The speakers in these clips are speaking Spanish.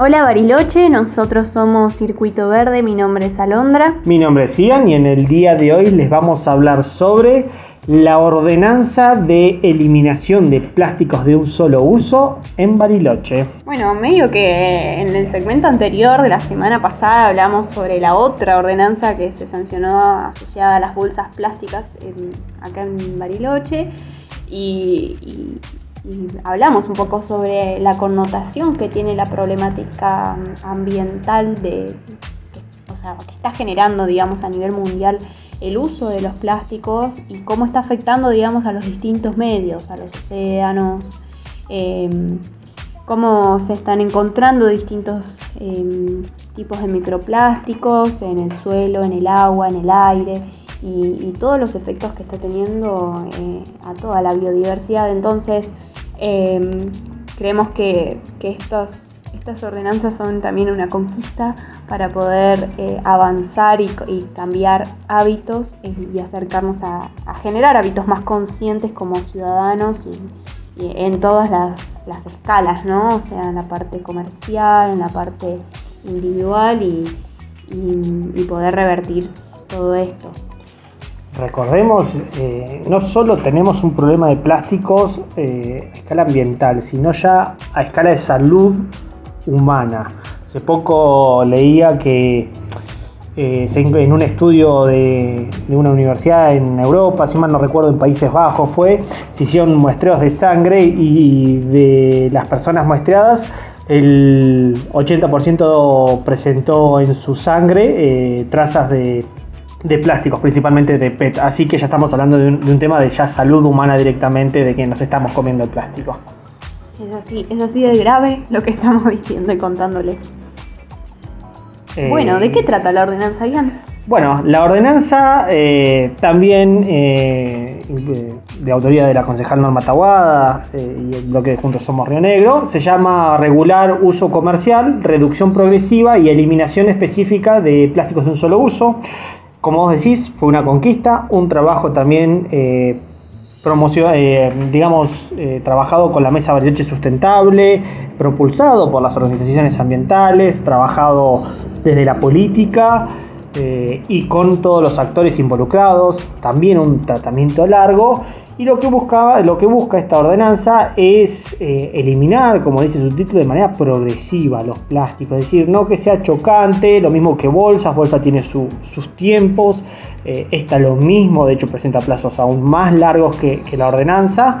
Hola Bariloche, nosotros somos Circuito Verde, mi nombre es Alondra. Mi nombre es Ian y en el día de hoy les vamos a hablar sobre la ordenanza de eliminación de plásticos de un solo uso en Bariloche. Bueno, medio que en el segmento anterior de la semana pasada hablamos sobre la otra ordenanza que se sancionó asociada a las bolsas plásticas acá en Bariloche y y hablamos un poco sobre la connotación que tiene la problemática ambiental de, o sea, que está generando, digamos, a nivel mundial el uso de los plásticos y cómo está afectando, digamos, a los distintos medios, a los océanos, em, cómo se están encontrando distintos em, tipos de microplásticos en el suelo, en el agua, en el aire y, todos los efectos que está teniendo eh, a toda la biodiversidad. Entonces, em, creemos que, estas ordenanzas son también una conquista para poder eh, avanzar y, cambiar hábitos y acercarnos a, generar hábitos más conscientes como ciudadanos y, en todas las, escalas, ¿no? O sea, en la parte comercial, en la parte individual y poder revertir todo esto. Recordemos, eh, no solo tenemos un problema de plásticos eh, a escala ambiental, sino ya a escala de salud humana. Hace poco leía que eh, en un estudio de, una universidad en Europa, si mal no recuerdo, en Países Bajos fue, se hicieron muestreos de sangre y de las personas muestreadas, el 80% presentó en su sangre trazas de de plásticos, principalmente de PET. Así que ya estamos hablando de un, tema de ya salud humana directamente, de que nos estamos comiendo el plástico. Es así, es así de grave lo que estamos diciendo y contándoles. Eh, bueno, ¿de qué trata la ordenanza, Ian? Bueno, la ordenanza eh, también eh, de autoría de la concejal Norma Taguada y el bloque de Juntos Somos Río Negro se llama Regular Uso Comercial, Reducción Progresiva y Eliminación Específica de Plásticos de un Solo Uso como vos decís, fue una conquista, un trabajo también eh, eh digamos, eh, trabajado con la Mesa Bariloche Sustentable, propulsado por las organizaciones ambientales, trabajado desde la política eh, y con todos los actores involucrados, también un tratamiento largo. Y lo que, buscaba, lo que busca esta ordenanza es eh, eliminar, como dice su título, de manera progresiva los plásticos, es decir, no que sea chocante, lo mismo que bolsas, bolsa tiene sus tiempos, eh, esta lo mismo, de hecho presenta plazos aún más largos que, la ordenanza,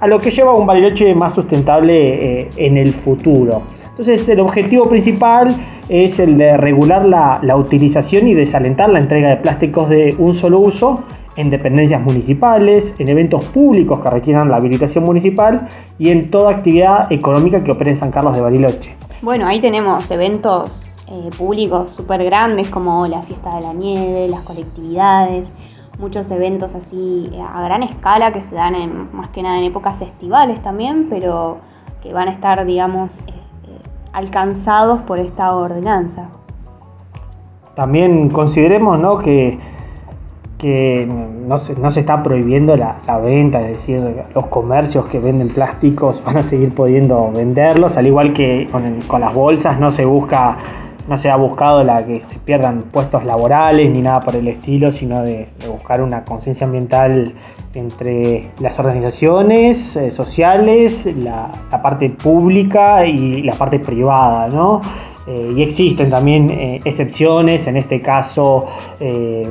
a lo que lleva a un Bariloche más sustentable en el futuro. Entonces el objetivo principal es el de regular la, utilización y desalentar la entrega de plásticos de un solo uso en dependencias municipales, en eventos públicos que requieran la habilitación municipal y en toda actividad económica que opere en San Carlos de Bariloche. Bueno, ahí tenemos eventos eh, públicos súper grandes como la fiesta de la nieve, las colectividades, muchos eventos así eh, a gran escala que se dan en, más que nada en épocas estivales también, pero que van a estar, digamos, eh, alcanzados por esta ordenanza. También consideremos ¿no? que, no, se, no se está prohibiendo la, venta, es decir, los comercios que venden plásticos van a seguir pudiendo venderlos, al igual que con, con las bolsas no se busca no se ha buscado la que se pierdan puestos laborales ni nada por el estilo, sino de, buscar una conciencia ambiental entre las organizaciones eh, sociales, la, la, parte pública y la parte privada, ¿no? Eh, y existen también eh, excepciones, en este caso eh,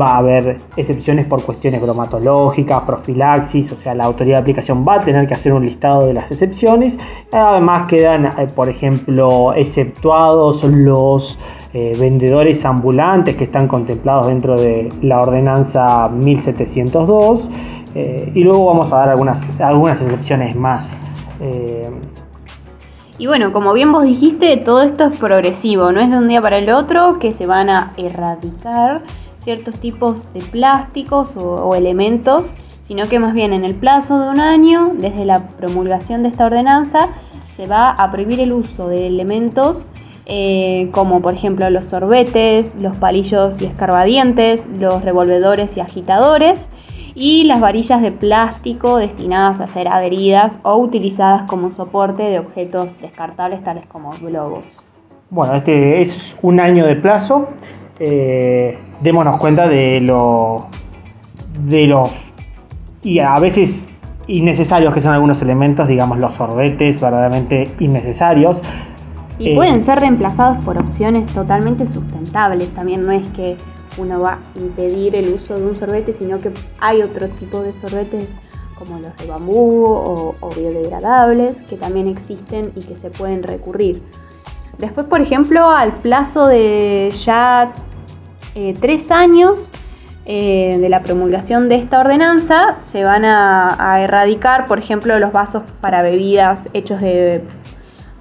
va a haber excepciones por cuestiones bromatológicas, profilaxis, o sea, la autoridad de aplicación va a tener que hacer un listado de las excepciones. Además quedan, por ejemplo, exceptuados los vendedores ambulantes que están contemplados dentro de la ordenanza 1702. y luego vamos a dar algunas, algunas excepciones más. Y bueno, como bien vos dijiste, todo esto es progresivo, no es de un día para el otro que se van a erradicar ciertos tipos de plásticos o, elementos, sino que más bien en el plazo de un año, desde la promulgación de esta ordenanza, se va a prohibir el uso de elementos eh, como por ejemplo los sorbetes, los palillos y escarbadientes, los revolvedores y agitadores, y las varillas de plástico destinadas a ser adheridas o utilizadas como soporte de objetos descartables tales como globos. Bueno, este es un año de plazo. Eh, démonos cuenta de lo de los y a veces innecesarios que son algunos elementos, digamos los sorbetes verdaderamente innecesarios. Y pueden ser reemplazados por opciones totalmente sustentables. También no es que uno va a impedir el uso de un sorbete, sino que hay otro tipo de sorbetes como los de bambú o, biodegradables que también existen y que se pueden recurrir. Después, por ejemplo, al plazo de ya eh, tres años eh, de la promulgación de esta ordenanza, se van a, erradicar, por ejemplo, los vasos para bebidas hechos de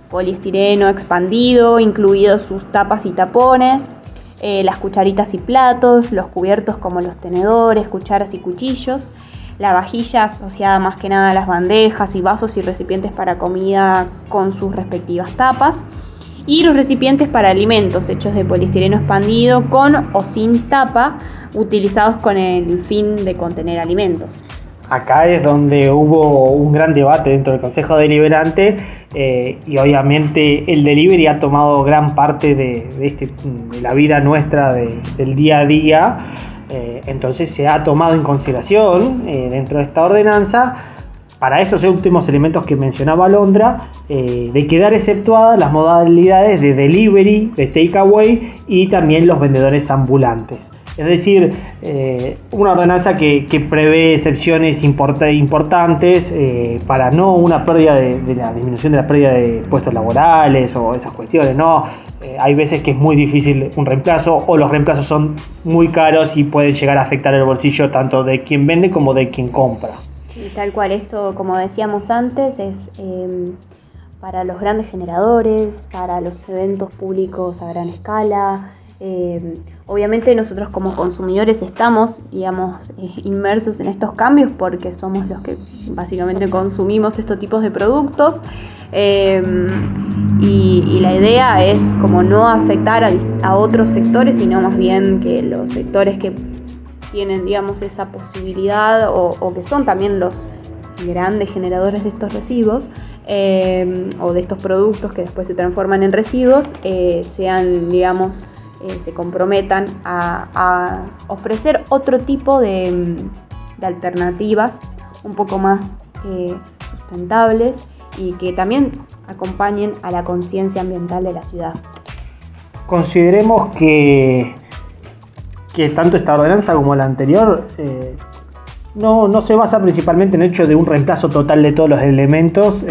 poliestireno expandido, incluidos sus tapas y tapones, eh, las cucharitas y platos, los cubiertos como los tenedores, cucharas y cuchillos, la vajilla asociada más que nada a las bandejas y vasos y recipientes para comida con sus respectivas tapas, y los recipientes para alimentos hechos de poliestireno expandido con o sin tapa, utilizados con el fin de contener alimentos acá es donde hubo un gran debate dentro del Consejo Deliberante eh, y obviamente el delivery ha tomado gran parte de, este, la vida nuestra del día a día. Eh, entonces se ha tomado en consideración eh, dentro de esta ordenanza para estos últimos elementos que mencionaba Londra, de quedar exceptuadas las modalidades de delivery, de takeaway y también los vendedores ambulantes. Es decir, eh, una ordenanza que, prevé excepciones importantes eh, para no una pérdida de, la disminución de la pérdida de puestos laborales o esas cuestiones, ¿no? Eh, hay veces que es muy difícil un reemplazo o los reemplazos son muy caros y pueden llegar a afectar el bolsillo tanto de quien vende como de quien compra. Sí, tal cual, esto como decíamos antes es em, para los grandes generadores, para los eventos públicos a gran escala, eh, obviamente nosotros como consumidores estamos, digamos, eh, inmersos en estos cambios porque somos los que básicamente consumimos estos tipos de productos. Eh, y, la idea es como no afectar a, otros sectores, sino más bien que los sectores que tienen, digamos, esa posibilidad o, que son también los grandes generadores de estos residuos o de estos productos que después se transforman en residuos sean, digamos, eh, se comprometan a, ofrecer otro tipo de, alternativas un poco más eh, sustentables y que también acompañen a la conciencia ambiental de la ciudad. Consideremos que, que tanto esta ordenanza como la anterior eh, no, se basa principalmente en el hecho de un reemplazo total de todos los elementos,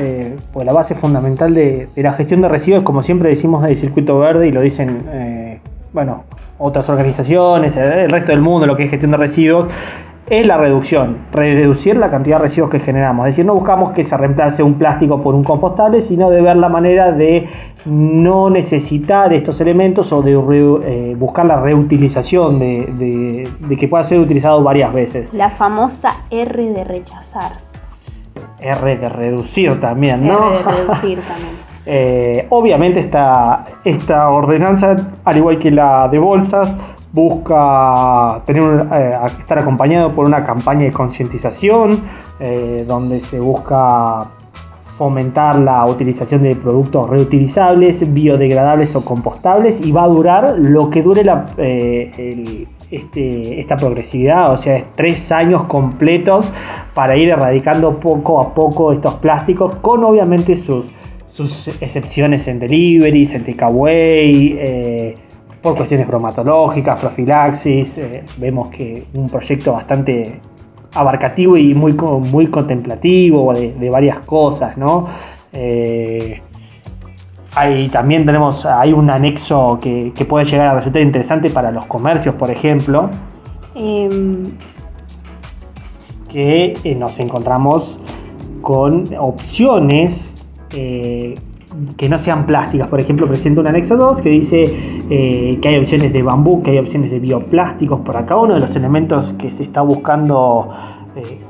pues la base fundamental de, la gestión de residuos, como siempre decimos del circuito verde y lo dicen bueno, otras organizaciones, el resto del mundo, lo que es gestión de residuos, es la reducción, reducir la cantidad de residuos que generamos. Es decir, no buscamos que se reemplace un plástico por un compostable, sino de ver la manera de no necesitar estos elementos o de eh, buscar la reutilización, de, de, que pueda ser utilizado varias veces. La famosa R de rechazar. R de reducir también, ¿no? R de reducir también. Eh, obviamente esta, esta ordenanza, al igual que la de bolsas, busca tener, eh, estar acompañado por una campaña de concientización eh, donde se busca fomentar la utilización de productos reutilizables, biodegradables o compostables y va a durar lo que dure la, este, esta progresividad, o sea, es tres años completos para ir erradicando poco a poco estos plásticos con obviamente sus sus excepciones en deliveries, en takeaway, eh, por cuestiones bromatológicas, profilaxis. Eh, vemos que un proyecto bastante abarcativo y muy, muy contemplativo de, varias cosas, ¿no? Eh, también tenemos, hay un anexo que, que, puede llegar a resultar interesante para los comercios, por ejemplo, em. que nos encontramos con opciones eh, que no sean plásticas. Por ejemplo, presenta un anexo 2 que dice eh, que hay opciones de bambú, que hay opciones de bioplásticos por acá. Uno de los elementos que se está buscando eh,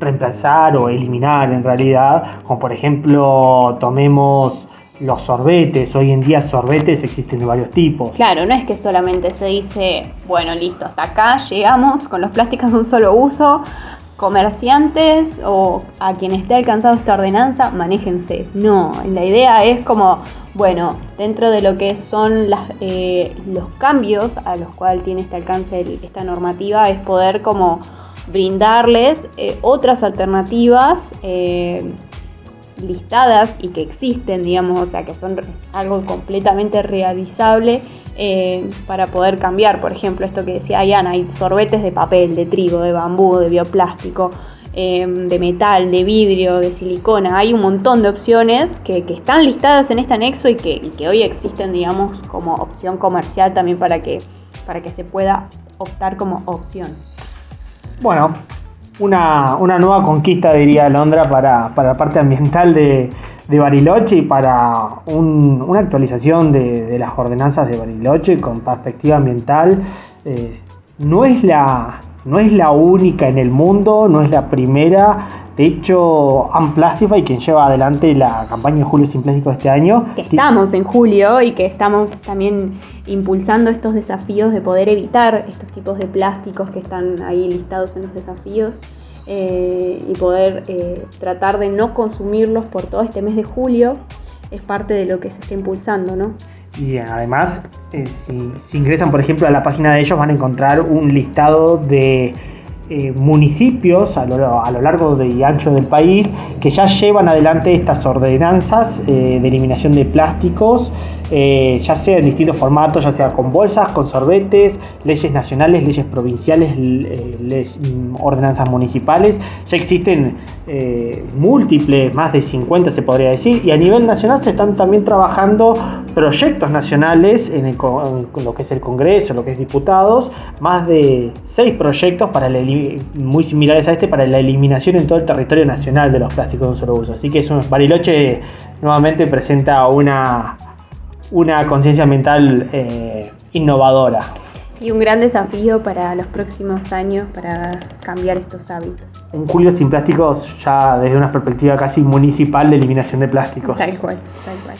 reemplazar o eliminar en realidad, como por ejemplo tomemos los sorbetes, hoy en día sorbetes existen de varios tipos. Claro, no es que solamente se dice, bueno, listo, hasta acá llegamos con los plásticos de un solo uso, comerciantes o a quien esté alcanzado esta ordenanza, manéjense. No, la idea es como, bueno, dentro de lo que son las, eh, los cambios a los cuales tiene este alcance esta normativa, es poder como brindarles eh, otras alternativas. Eh, listadas y que existen, digamos, o sea, que son algo completamente realizable eh, para poder cambiar. Por ejemplo, esto que decía Ayana, hay sorbetes de papel, de trigo, de bambú, de bioplástico, eh, de metal, de vidrio, de silicona. Hay un montón de opciones que, están listadas en este anexo y que, que, hoy existen, digamos, como opción comercial también para que, para que se pueda optar como opción. Bueno, una, nueva conquista, diría Londra, para, la parte ambiental de, Bariloche y para una actualización de, las ordenanzas de Bariloche con perspectiva ambiental. Eh, no, es la, no es la única en el mundo, no es la primera. De hecho, Unplastify, quien lleva adelante la campaña de Julio Sin Plástico este año. Que estamos en julio y que estamos también impulsando estos desafíos de poder evitar estos tipos de plásticos que están ahí listados en los desafíos eh, y poder eh, tratar de no consumirlos por todo este mes de julio es parte de lo que se está impulsando, ¿no? Y además, eh, si, si, ingresan, por ejemplo, a la página de ellos, van a encontrar un listado de eh, municipios a lo, largo y ancho del país que ya llevan adelante estas ordenanzas eh, de eliminación de plásticos, eh, ya sea en distintos formatos, ya sea con bolsas, con sorbetes, leyes nacionales, leyes provinciales, mm, ordenanzas municipales. Ya existen múltiples, más de 50 se podría decir, y a nivel nacional se están también trabajando proyectos nacionales en, lo que es el Congreso, lo que es diputados, más de 6 proyectos para la muy similares a este para la eliminación en todo el territorio nacional de los plásticos de un solo uso. Así que es Bariloche nuevamente presenta una, una conciencia ambiental eh, innovadora. Y un gran desafío para los próximos años para cambiar estos hábitos. Un Julio sin plásticos ya desde una perspectiva casi municipal de eliminación de plásticos. Tal cual, tal cual.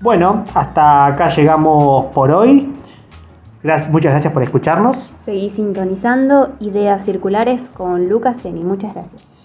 Bueno, hasta acá llegamos por hoy muchas gracias por escucharnos. Seguí sintonizando Ideas Circulares con Lucas Eni. Muchas gracias.